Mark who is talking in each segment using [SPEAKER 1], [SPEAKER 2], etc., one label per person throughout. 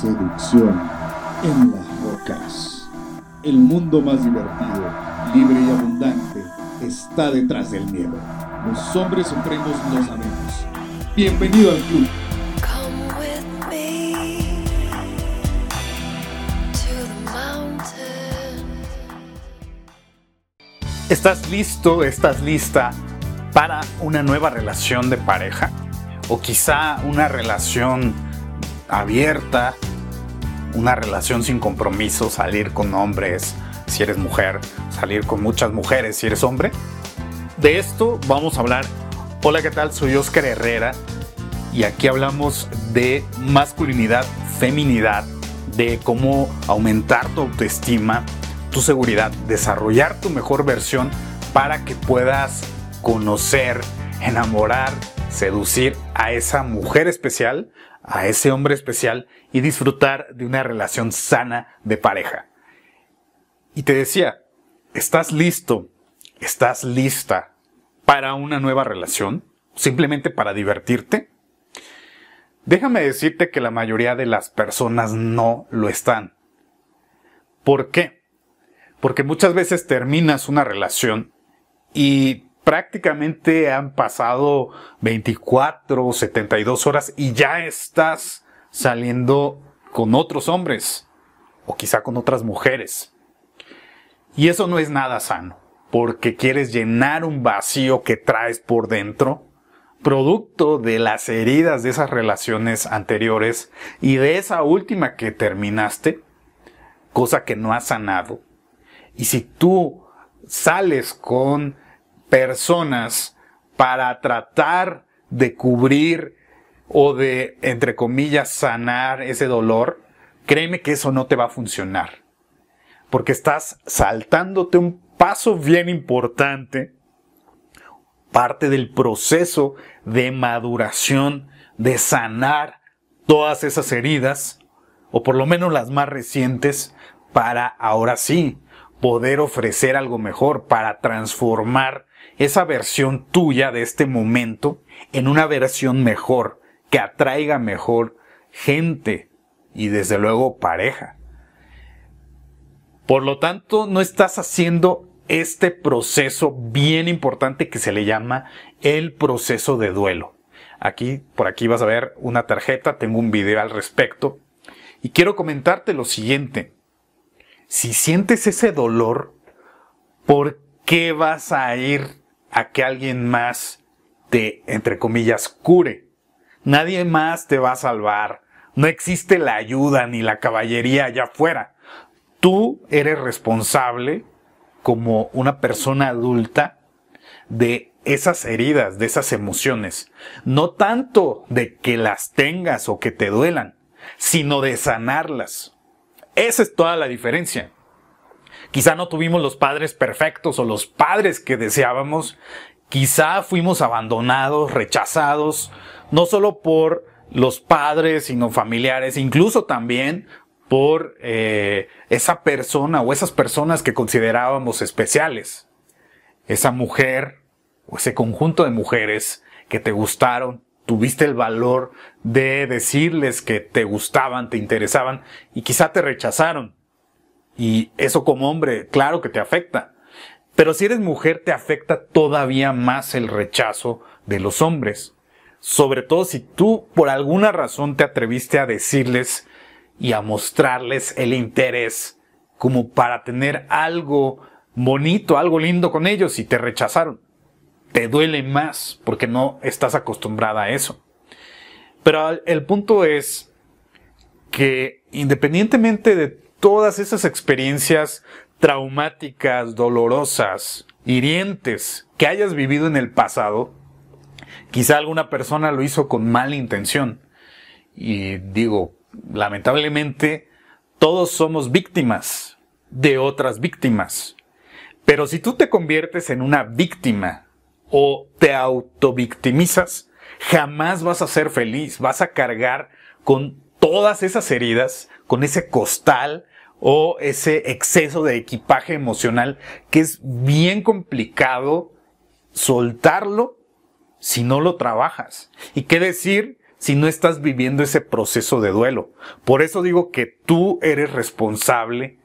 [SPEAKER 1] seducción en las rocas. El mundo más divertido, libre y abundante está detrás del miedo. Los hombres supremos lo sabemos. Bienvenido al club.
[SPEAKER 2] ¿Estás listo, estás lista para una nueva relación de pareja? O quizá una relación abierta, una relación sin compromiso, salir con hombres si eres mujer, salir con muchas mujeres si eres hombre. De esto vamos a hablar. Hola, ¿qué tal? Soy Oscar Herrera y aquí hablamos de masculinidad, feminidad, de cómo aumentar tu autoestima, tu seguridad, desarrollar tu mejor versión para que puedas conocer, enamorar, seducir a esa mujer especial, a ese hombre especial y disfrutar de una relación sana de pareja. Y te decía, ¿estás listo? ¿Estás lista para una nueva relación? ¿Simplemente para divertirte? Déjame decirte que la mayoría de las personas no lo están. ¿Por qué? Porque muchas veces terminas una relación y prácticamente han pasado 24 o 72 horas y ya estás saliendo con otros hombres o quizá con otras mujeres. Y eso no es nada sano, porque quieres llenar un vacío que traes por dentro, producto de las heridas de esas relaciones anteriores y de esa última que terminaste, cosa que no has sanado. Y si tú sales con personas para tratar de cubrir o de, entre comillas, sanar ese dolor, créeme que eso no te va a funcionar. Porque estás saltándote un paso bien importante, parte del proceso de maduración, de sanar todas esas heridas, o por lo menos las más recientes, para ahora sí poder ofrecer algo mejor, para transformar esa versión tuya de este momento en una versión mejor, que atraiga mejor gente y desde luego pareja. Por lo tanto, no estás haciendo este proceso bien importante que se le llama el proceso de duelo. Aquí, por aquí vas a ver una tarjeta, tengo un video al respecto. Y quiero comentarte lo siguiente. Si sientes ese dolor, ¿por qué vas a ir a que alguien más te, entre comillas, cure? Nadie más te va a salvar. No existe la ayuda ni la caballería allá afuera. Tú eres responsable como una persona adulta de esas heridas, de esas emociones. No tanto de que las tengas o que te duelan, sino de sanarlas. Esa es toda la diferencia. Quizá no tuvimos los padres perfectos o los padres que deseábamos. Quizá fuimos abandonados, rechazados, no solo por los padres, sino familiares, incluso también por eh, esa persona o esas personas que considerábamos especiales. Esa mujer o ese conjunto de mujeres que te gustaron, tuviste el valor de decirles que te gustaban, te interesaban y quizá te rechazaron. Y eso como hombre, claro que te afecta. Pero si eres mujer, te afecta todavía más el rechazo de los hombres. Sobre todo si tú por alguna razón te atreviste a decirles y a mostrarles el interés como para tener algo bonito, algo lindo con ellos y te rechazaron. Te duele más porque no estás acostumbrada a eso. Pero el punto es que independientemente de todas esas experiencias traumáticas, dolorosas, hirientes que hayas vivido en el pasado, quizá alguna persona lo hizo con mala intención. Y digo, lamentablemente, todos somos víctimas de otras víctimas. Pero si tú te conviertes en una víctima o te autovictimizas, jamás vas a ser feliz, vas a cargar con todas esas heridas, con ese costal o ese exceso de equipaje emocional que es bien complicado soltarlo si no lo trabajas. ¿Y qué decir si no estás viviendo ese proceso de duelo. Por eso digo que tú eres responsable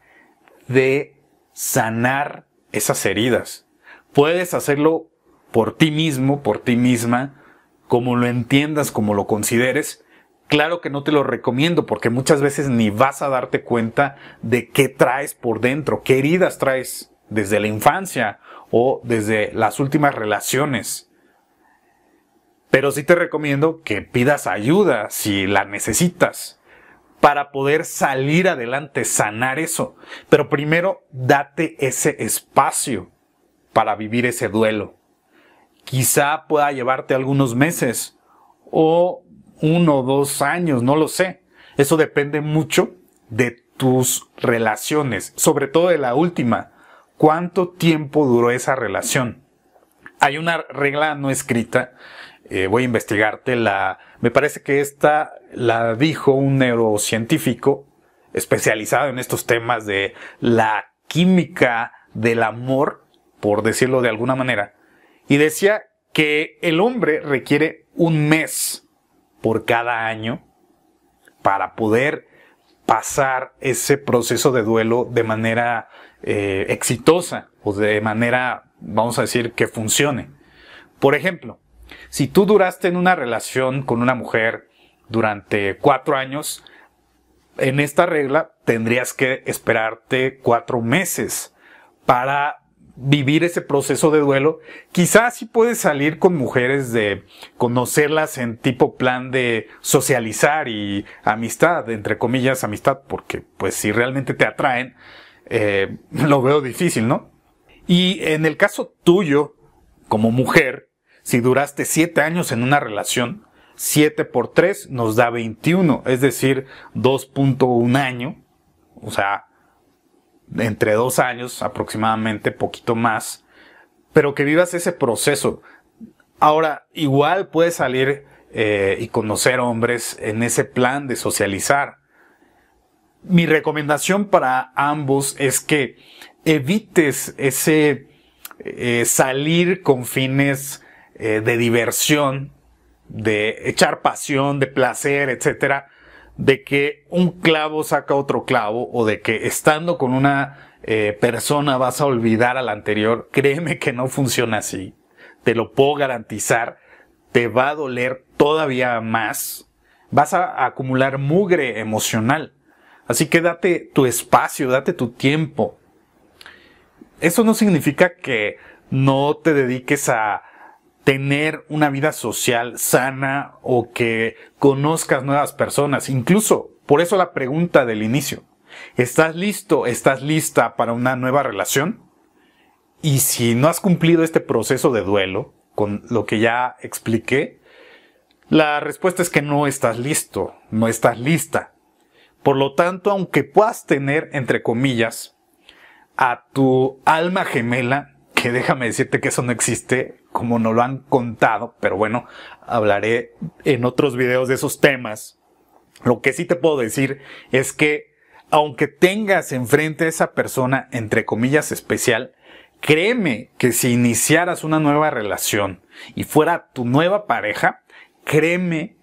[SPEAKER 2] de sanar esas heridas. Puedes hacerlo por ti mismo, por ti misma, como lo entiendas, como lo consideres. Claro que no te lo recomiendo porque muchas veces ni vas a darte cuenta de qué traes por dentro, qué heridas traes desde la infancia o desde las últimas relaciones. Pero sí te recomiendo que pidas ayuda si la necesitas para poder salir adelante, sanar eso. Pero primero date ese espacio para vivir ese duelo. Quizá pueda llevarte algunos meses o uno o dos años, no lo sé. Eso depende mucho de tus relaciones, sobre todo de la última. ¿Cuánto tiempo duró esa relación? Hay una regla no escrita, eh, voy a investigarte, la, me parece que esta la dijo un neurocientífico especializado en estos temas de la química del amor, por decirlo de alguna manera, y decía que el hombre requiere un mes por cada año para poder pasar ese proceso de duelo de manera eh, exitosa o de manera, vamos a decir, que funcione. Por ejemplo, si tú duraste en una relación con una mujer durante cuatro años, en esta regla tendrías que esperarte cuatro meses para vivir ese proceso de duelo. Quizás sí puedes salir con mujeres de conocerlas en tipo plan de socializar y amistad, entre comillas amistad, porque pues si realmente te atraen, eh, lo veo difícil, ¿no? Y en el caso tuyo, como mujer, si duraste siete años en una relación, 7 por 3 nos da 21, es decir, 2.1 año, o sea, entre dos años aproximadamente, poquito más, pero que vivas ese proceso. Ahora, igual puedes salir eh, y conocer hombres en ese plan de socializar. Mi recomendación para ambos es que evites ese eh, salir con fines eh, de diversión, de echar pasión, de placer, etcétera, de que un clavo saca otro clavo o de que estando con una eh, persona vas a olvidar a la anterior, créeme que no funciona así. Te lo puedo garantizar. Te va a doler todavía más. Vas a acumular mugre emocional. Así que date tu espacio, date tu tiempo. Eso no significa que no te dediques a tener una vida social sana o que conozcas nuevas personas. Incluso, por eso la pregunta del inicio. ¿Estás listo? ¿Estás lista para una nueva relación? Y si no has cumplido este proceso de duelo, con lo que ya expliqué, la respuesta es que no estás listo, no estás lista. Por lo tanto, aunque puedas tener, entre comillas, a tu alma gemela, que déjame decirte que eso no existe, como no lo han contado, pero bueno, hablaré en otros videos de esos temas. Lo que sí te puedo decir es que aunque tengas enfrente a esa persona, entre comillas, especial, créeme que si iniciaras una nueva relación y fuera tu nueva pareja, créeme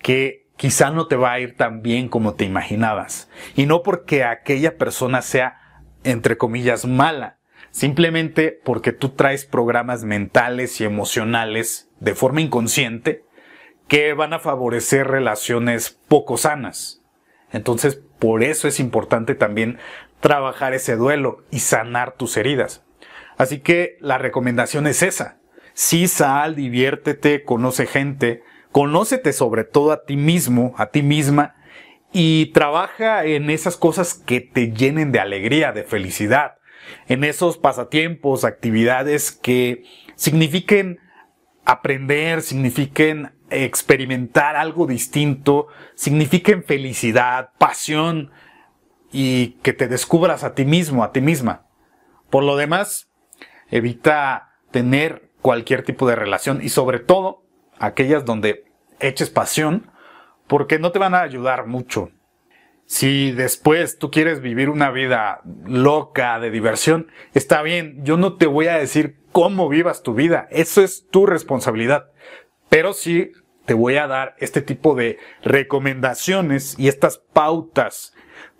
[SPEAKER 2] que quizá no te va a ir tan bien como te imaginabas. Y no porque aquella persona sea, entre comillas, mala, simplemente porque tú traes programas mentales y emocionales de forma inconsciente que van a favorecer relaciones poco sanas. Entonces, por eso es importante también trabajar ese duelo y sanar tus heridas. Así que la recomendación es esa. Sí, sal, diviértete, conoce gente, conócete sobre todo a ti mismo, a ti misma, y trabaja en esas cosas que te llenen de alegría, de felicidad en esos pasatiempos, actividades que signifiquen aprender, signifiquen experimentar algo distinto, signifiquen felicidad, pasión y que te descubras a ti mismo, a ti misma. Por lo demás, evita tener cualquier tipo de relación y sobre todo aquellas donde eches pasión porque no te van a ayudar mucho. Si después tú quieres vivir una vida loca de diversión, está bien, yo no te voy a decir cómo vivas tu vida, eso es tu responsabilidad. Pero sí te voy a dar este tipo de recomendaciones y estas pautas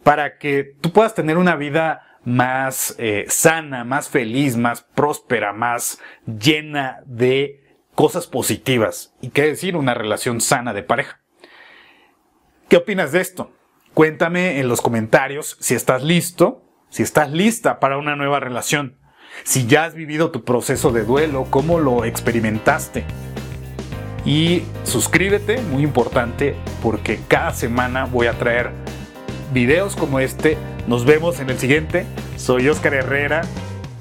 [SPEAKER 2] para que tú puedas tener una vida más eh, sana, más feliz, más próspera, más llena de cosas positivas. Y qué decir, una relación sana de pareja. ¿Qué opinas de esto? Cuéntame en los comentarios si estás listo, si estás lista para una nueva relación, si ya has vivido tu proceso de duelo, cómo lo experimentaste. Y suscríbete, muy importante, porque cada semana voy a traer videos como este. Nos vemos en el siguiente. Soy Oscar Herrera.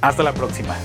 [SPEAKER 2] Hasta la próxima.